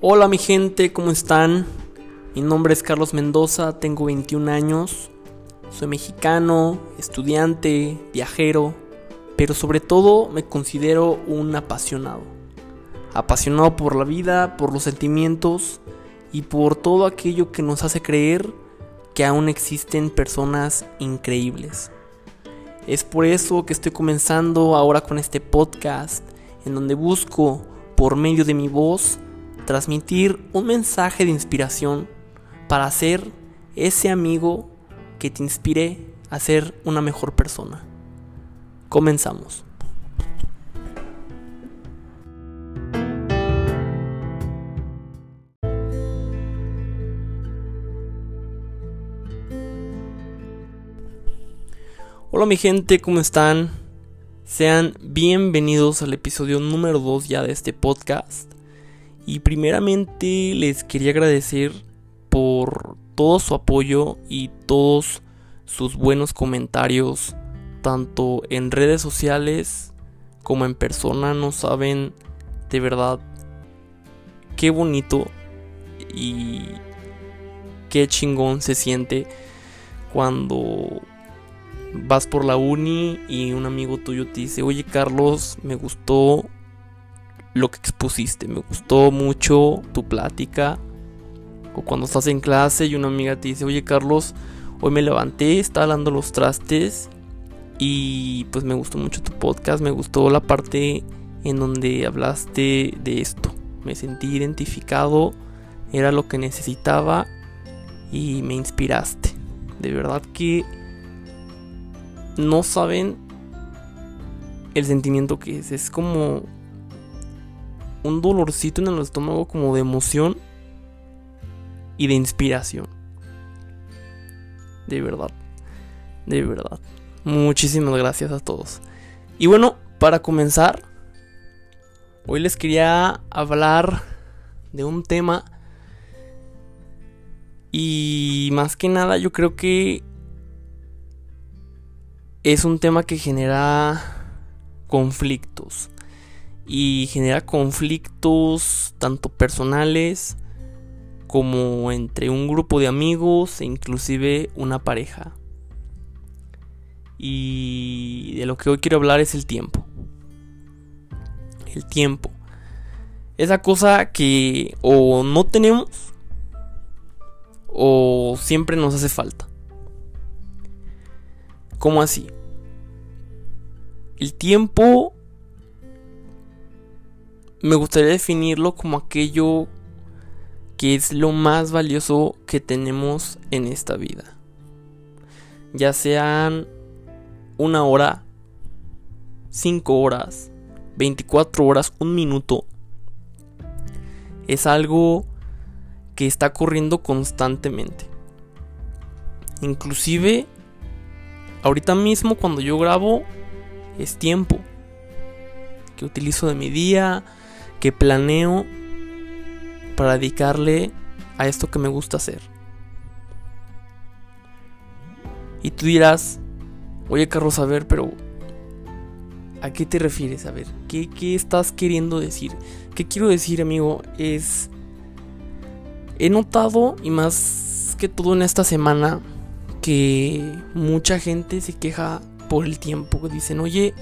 Hola mi gente, ¿cómo están? Mi nombre es Carlos Mendoza, tengo 21 años, soy mexicano, estudiante, viajero, pero sobre todo me considero un apasionado. Apasionado por la vida, por los sentimientos y por todo aquello que nos hace creer que aún existen personas increíbles. Es por eso que estoy comenzando ahora con este podcast en donde busco, por medio de mi voz, transmitir un mensaje de inspiración para ser ese amigo que te inspire a ser una mejor persona. Comenzamos. Hola mi gente, ¿cómo están? Sean bienvenidos al episodio número 2 ya de este podcast. Y primeramente les quería agradecer por todo su apoyo y todos sus buenos comentarios, tanto en redes sociales como en persona. No saben de verdad qué bonito y qué chingón se siente cuando vas por la uni y un amigo tuyo te dice, oye Carlos, me gustó lo que expusiste, me gustó mucho tu plática. O cuando estás en clase y una amiga te dice, oye Carlos, hoy me levanté, estaba dando los trastes y pues me gustó mucho tu podcast, me gustó la parte en donde hablaste de esto. Me sentí identificado, era lo que necesitaba y me inspiraste. De verdad que no saben el sentimiento que es. Es como un dolorcito en el estómago como de emoción y de inspiración. De verdad. De verdad. Muchísimas gracias a todos. Y bueno, para comenzar, hoy les quería hablar de un tema. Y más que nada yo creo que es un tema que genera conflictos y genera conflictos tanto personales como entre un grupo de amigos e inclusive una pareja. Y de lo que hoy quiero hablar es el tiempo. El tiempo. Esa cosa que o no tenemos o siempre nos hace falta. ¿Cómo así? El tiempo me gustaría definirlo como aquello que es lo más valioso que tenemos en esta vida. Ya sean una hora, cinco horas, 24 horas, un minuto. Es algo que está corriendo constantemente. Inclusive, ahorita mismo cuando yo grabo, es tiempo que utilizo de mi día, que planeo para dedicarle a esto que me gusta hacer. Y tú dirás, oye Carlos, a ver, pero ¿a qué te refieres? A ver, ¿qué, ¿qué estás queriendo decir? ¿Qué quiero decir, amigo? Es... He notado, y más que todo en esta semana, que mucha gente se queja por el tiempo. Dicen, oye,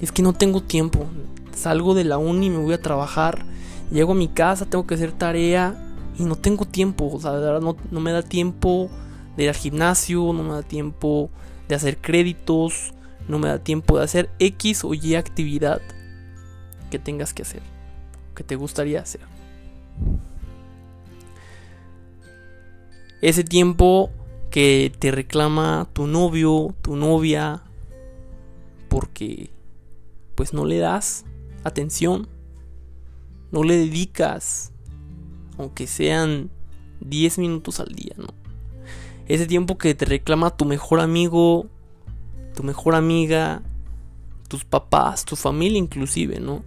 es que no tengo tiempo salgo de la uni, me voy a trabajar, llego a mi casa, tengo que hacer tarea y no tengo tiempo, o sea, no, no me da tiempo de ir al gimnasio, no me da tiempo de hacer créditos, no me da tiempo de hacer X o Y actividad que tengas que hacer, que te gustaría hacer. Ese tiempo que te reclama tu novio, tu novia, porque pues no le das atención, no le dedicas, aunque sean 10 minutos al día, ¿no? Ese tiempo que te reclama tu mejor amigo, tu mejor amiga, tus papás, tu familia inclusive, ¿no?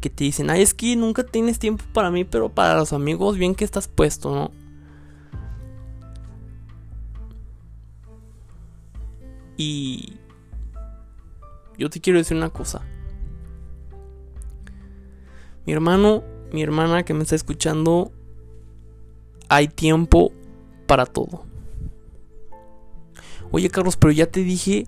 Que te dicen, ay, es que nunca tienes tiempo para mí, pero para los amigos bien que estás puesto, ¿no? Y yo te quiero decir una cosa. Mi hermano, mi hermana que me está escuchando, hay tiempo para todo. Oye Carlos, pero ya te dije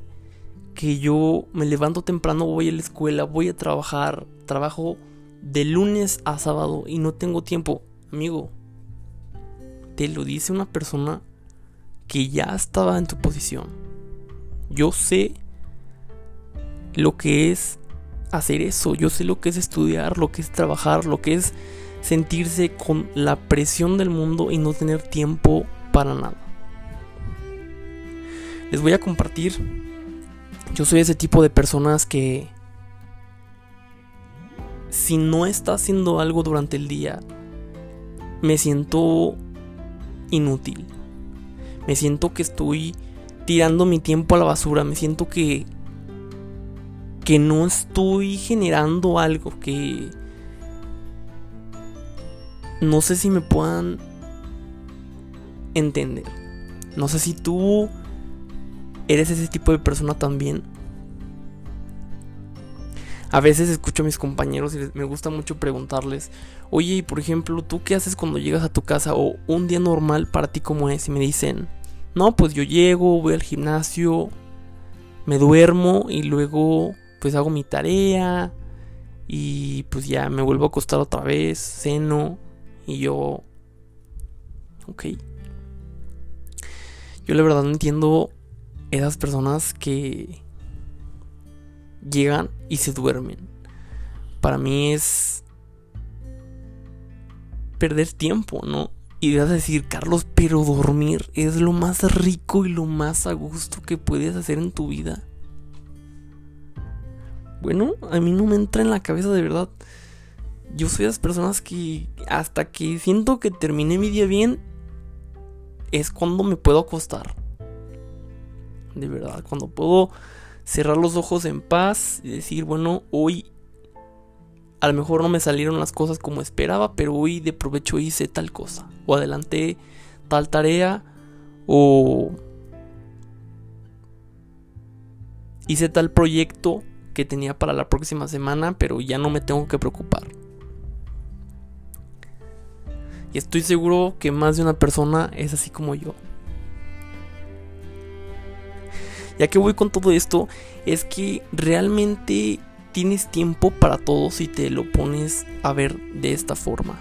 que yo me levanto temprano, voy a la escuela, voy a trabajar, trabajo de lunes a sábado y no tengo tiempo. Amigo, te lo dice una persona que ya estaba en tu posición. Yo sé lo que es hacer eso, yo sé lo que es estudiar, lo que es trabajar, lo que es sentirse con la presión del mundo y no tener tiempo para nada. Les voy a compartir, yo soy ese tipo de personas que si no está haciendo algo durante el día, me siento inútil. Me siento que estoy tirando mi tiempo a la basura, me siento que que no estoy generando algo que no sé si me puedan entender. No sé si tú eres ese tipo de persona también. A veces escucho a mis compañeros y me gusta mucho preguntarles, oye, y por ejemplo, ¿tú qué haces cuando llegas a tu casa? O un día normal para ti como es. Y me dicen, no, pues yo llego, voy al gimnasio, me duermo y luego pues hago mi tarea y pues ya me vuelvo a acostar otra vez, ceno y yo... Ok. Yo la verdad no entiendo esas personas que llegan y se duermen. Para mí es perder tiempo, ¿no? Y vas a decir, Carlos, pero dormir es lo más rico y lo más a gusto que puedes hacer en tu vida. Bueno, a mí no me entra en la cabeza de verdad. Yo soy de las personas que hasta que siento que terminé mi día bien, es cuando me puedo acostar. De verdad, cuando puedo cerrar los ojos en paz y decir, bueno, hoy a lo mejor no me salieron las cosas como esperaba, pero hoy de provecho hice tal cosa, o adelanté tal tarea, o hice tal proyecto que tenía para la próxima semana, pero ya no me tengo que preocupar. Y estoy seguro que más de una persona es así como yo. Ya que voy con todo esto, es que realmente tienes tiempo para todo si te lo pones a ver de esta forma.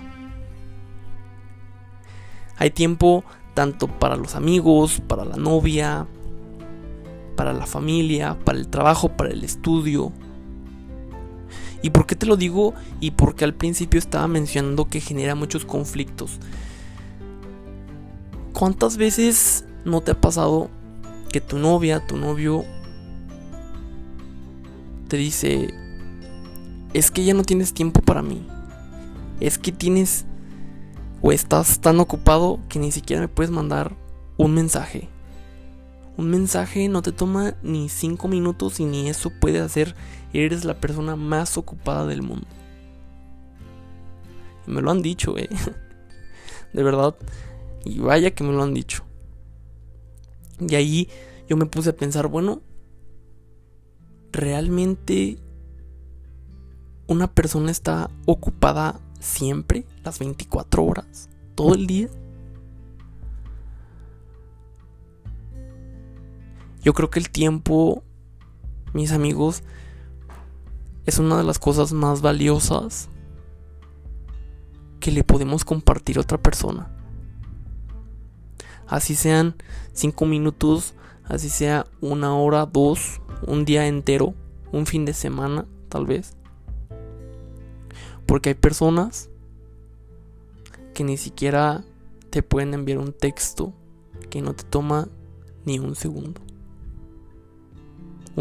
Hay tiempo tanto para los amigos, para la novia, para la familia, para el trabajo, para el estudio, ¿Y por qué te lo digo? Y porque al principio estaba mencionando que genera muchos conflictos. ¿Cuántas veces no te ha pasado que tu novia, tu novio, te dice, es que ya no tienes tiempo para mí? Es que tienes o estás tan ocupado que ni siquiera me puedes mandar un mensaje. Un mensaje no te toma ni 5 minutos y ni eso puede hacer. Eres la persona más ocupada del mundo. Y me lo han dicho, eh. De verdad. Y vaya que me lo han dicho. Y ahí yo me puse a pensar, bueno, ¿realmente una persona está ocupada siempre, las 24 horas, todo el día? Yo creo que el tiempo, mis amigos, es una de las cosas más valiosas que le podemos compartir a otra persona. Así sean cinco minutos, así sea una hora, dos, un día entero, un fin de semana, tal vez. Porque hay personas que ni siquiera te pueden enviar un texto que no te toma ni un segundo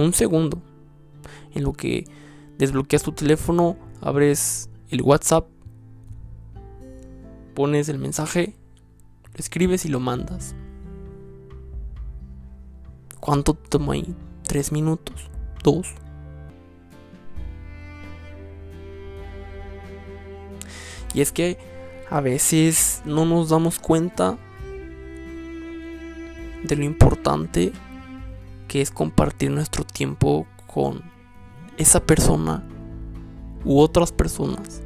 un segundo en lo que desbloqueas tu teléfono, abres el WhatsApp, pones el mensaje, lo escribes y lo mandas. ¿Cuánto toma ahí? ¿Tres minutos? ¿Dos? Y es que a veces no nos damos cuenta de lo importante que es compartir nuestro tiempo con esa persona u otras personas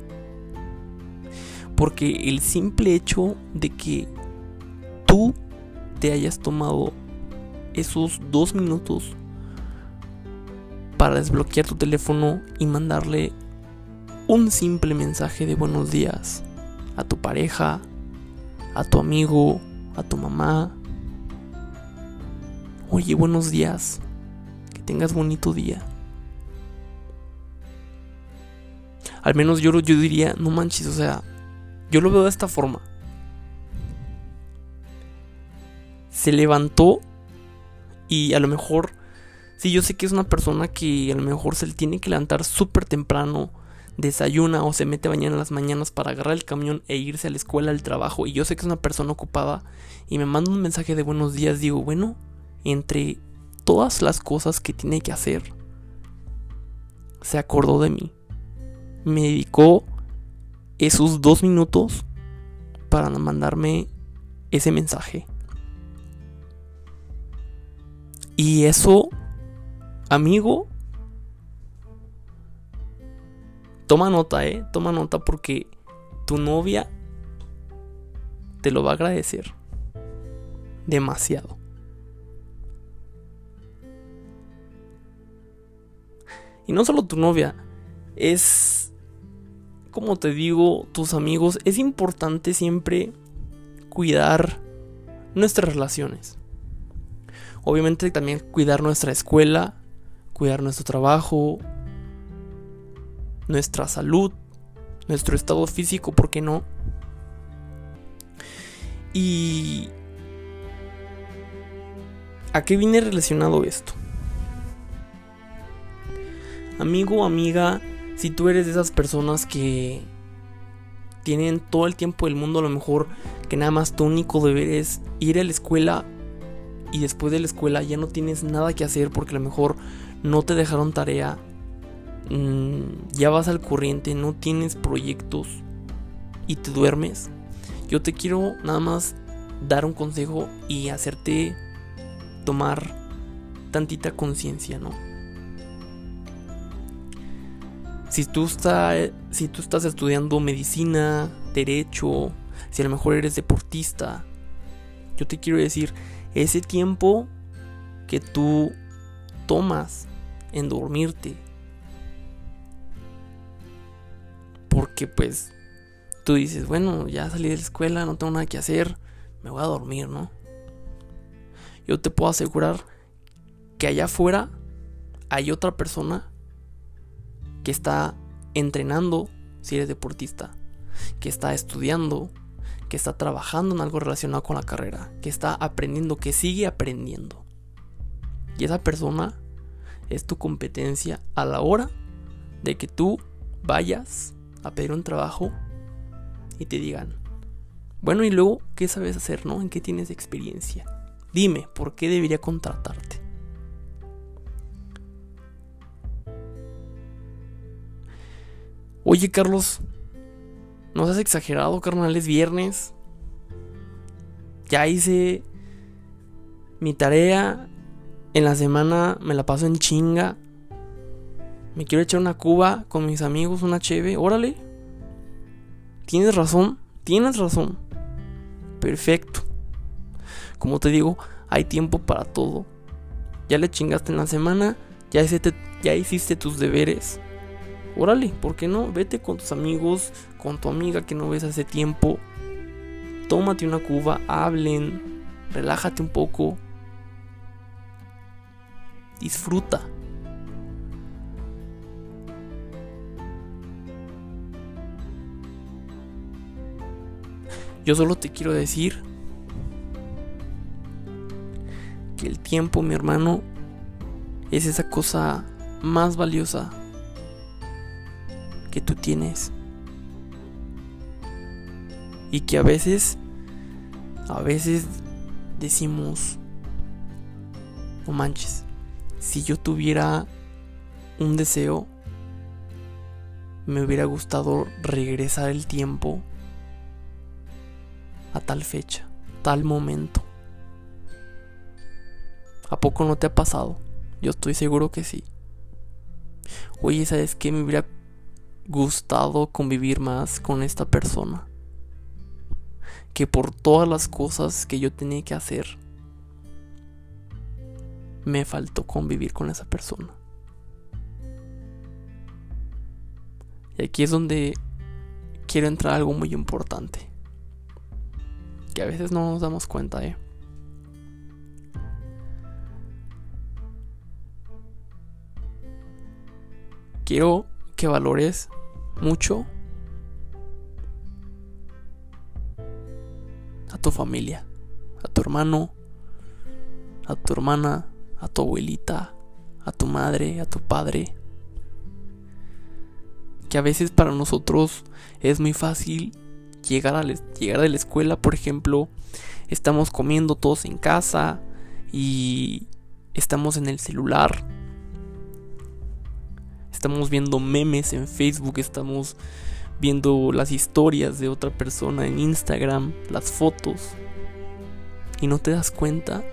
Porque el simple hecho de que tú te hayas tomado esos dos minutos para desbloquear tu teléfono y mandarle un simple mensaje de buenos días a tu pareja, a tu amigo, a tu mamá. Oye, buenos días. Que tengas bonito día. Al menos yo, yo diría, no manches, o sea, yo lo veo de esta forma. Se levantó y a lo mejor, sí, yo sé que es una persona que a lo mejor se le tiene que levantar súper temprano, desayuna o se mete a bañar en las mañanas para agarrar el camión e irse a la escuela, al trabajo. Y yo sé que es una persona ocupada y me manda un mensaje de buenos días. Digo, bueno, entre todas las cosas que tiene que hacer, se acordó de mí me dedicó esos dos minutos para mandarme ese mensaje. Y eso, amigo, toma nota, eh, toma nota porque tu novia te lo va a agradecer demasiado. Y no solo tu novia, es como te digo, tus amigos, es importante siempre cuidar nuestras relaciones. Obviamente también cuidar nuestra escuela, cuidar nuestro trabajo, nuestra salud, nuestro estado físico, ¿por qué no? Y... ¿A qué viene relacionado esto? Amigo, amiga, si tú eres de esas personas que tienen todo el tiempo del mundo, a lo mejor que nada más tu único deber es ir a la escuela y después de la escuela ya no tienes nada que hacer porque a lo mejor no te dejaron tarea, mm, ya vas al corriente, no tienes proyectos y te duermes. Yo te quiero nada más dar un consejo y hacerte tomar tantita conciencia, ¿no? Si tú, si tú estás estudiando medicina, derecho, si a lo mejor eres deportista, yo te quiero decir, ese tiempo que tú tomas en dormirte, porque pues tú dices, bueno, ya salí de la escuela, no tengo nada que hacer, me voy a dormir, ¿no? Yo te puedo asegurar que allá afuera hay otra persona que está entrenando si eres deportista, que está estudiando, que está trabajando en algo relacionado con la carrera, que está aprendiendo, que sigue aprendiendo. Y esa persona es tu competencia a la hora de que tú vayas a pedir un trabajo y te digan, bueno, y luego, ¿qué sabes hacer, no? ¿En qué tienes experiencia? Dime, ¿por qué debería contratarte? Oye, Carlos, ¿no has exagerado, carnal? Es viernes. Ya hice mi tarea. En la semana me la paso en chinga. Me quiero echar una cuba con mis amigos, una cheve. Órale. Tienes razón, tienes razón. Perfecto. Como te digo, hay tiempo para todo. Ya le chingaste en la semana, ya hiciste, ya hiciste tus deberes órale, ¿por qué no? Vete con tus amigos, con tu amiga que no ves hace tiempo. Tómate una cuba, hablen, relájate un poco. Disfruta. Yo solo te quiero decir que el tiempo, mi hermano, es esa cosa más valiosa que tú tienes. Y que a veces, a veces decimos, no manches, si yo tuviera un deseo, me hubiera gustado regresar el tiempo a tal fecha, tal momento. ¿A poco no te ha pasado? Yo estoy seguro que sí. Oye, ¿sabes qué? Me hubiera gustado convivir más con esta persona. que por todas las cosas que yo tenía que hacer, me faltó convivir con esa persona. Y aquí es donde quiero entrar algo muy importante. Que a veces no nos damos cuenta, ¿eh? Quiero que valores mucho a tu familia, a tu hermano, a tu hermana, a tu abuelita, a tu madre, a tu padre. Que a veces para nosotros es muy fácil llegar, a llegar de la escuela, por ejemplo, estamos comiendo todos en casa y estamos en el celular. Estamos viendo memes en Facebook, estamos viendo las historias de otra persona en Instagram, las fotos. Y no te das cuenta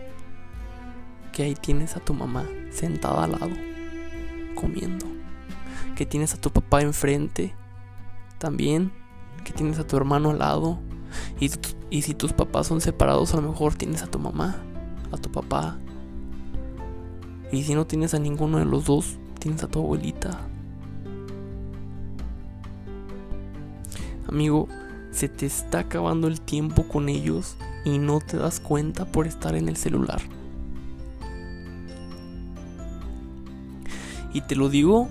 que ahí tienes a tu mamá sentada al lado, comiendo. Que tienes a tu papá enfrente, también. Que tienes a tu hermano al lado. Y, si tus papás son separados, a lo mejor tienes a tu mamá, a tu papá. Y si no tienes a ninguno de los dos, tienes a tu abuelita. Amigo, se te está acabando el tiempo con ellos y no te das cuenta por estar en el celular. Y te lo digo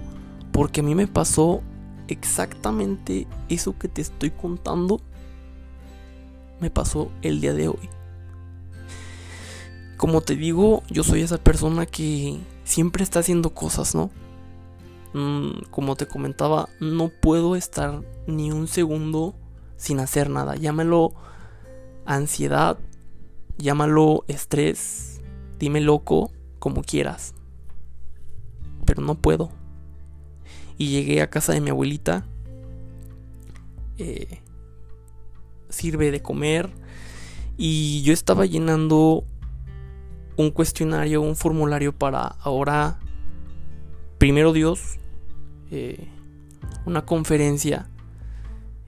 porque a mí me pasó exactamente eso que te estoy contando. Me pasó el día de hoy. Como te digo, yo soy esa persona que siempre está haciendo cosas, ¿no? Mm, como te comentaba, no puedo estar ni un segundo sin hacer nada. Llámalo ansiedad, llámalo estrés, dime loco, como quieras pero no puedo. Y llegué a casa de mi abuelita. Eh, sirve de comer. Y yo estaba llenando un cuestionario, un formulario para ahora, primero Dios, eh, una conferencia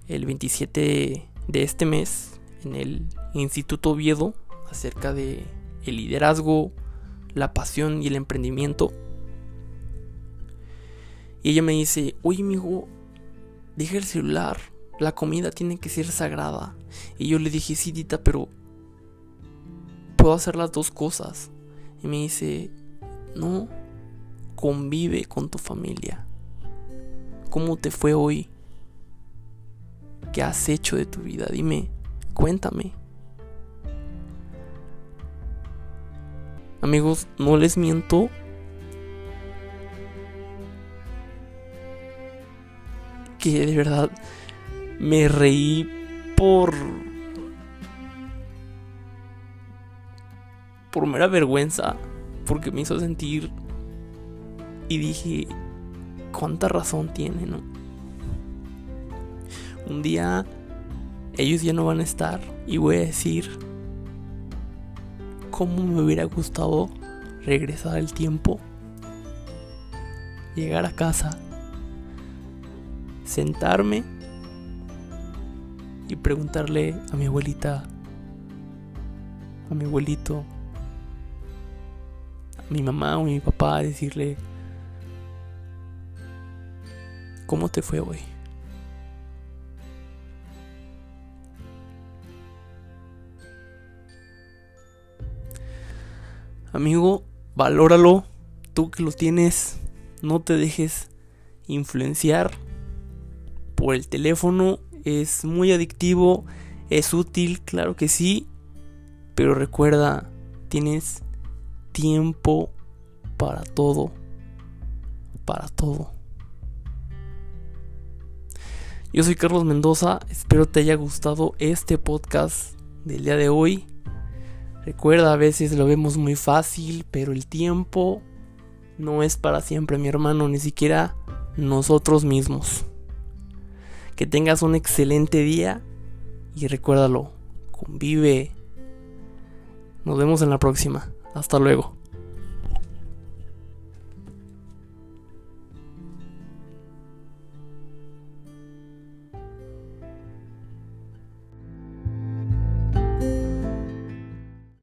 el 27 de este mes en el Instituto Oviedo acerca de el liderazgo, la pasión y el emprendimiento. Y ella me dice, oye, amigo, deja el celular. La comida tiene que ser sagrada. Y yo le dije, sí, Dita, pero puedo hacer las dos cosas. Y me dice, no, convive con tu familia. ¿Cómo te fue hoy? ¿Qué has hecho de tu vida? Dime, cuéntame. Amigos, no les miento, que de verdad me reí por... por mera vergüenza, porque me hizo sentir y dije, ¿cuánta razón tiene, no? Un día ellos ya no van a estar y voy a decir, ¿cómo me hubiera gustado regresar al tiempo? Llegar a casa sentarme y preguntarle a mi abuelita, a mi abuelito, a mi mamá o a mi papá, decirle, ¿cómo te fue hoy? Amigo, valóralo, tú que lo tienes, no te dejes influenciar por el teléfono. Es muy adictivo, es útil, claro que sí. Pero recuerda, tienes tiempo para todo. Para todo. Yo soy Carlos Mendoza, espero te haya gustado este podcast del día de hoy. Recuerda, a veces lo vemos muy fácil, pero el tiempo no es para siempre, mi hermano, ni siquiera nosotros mismos. Que tengas un excelente día y recuérdalo, convive. Nos vemos en la próxima. Hasta luego.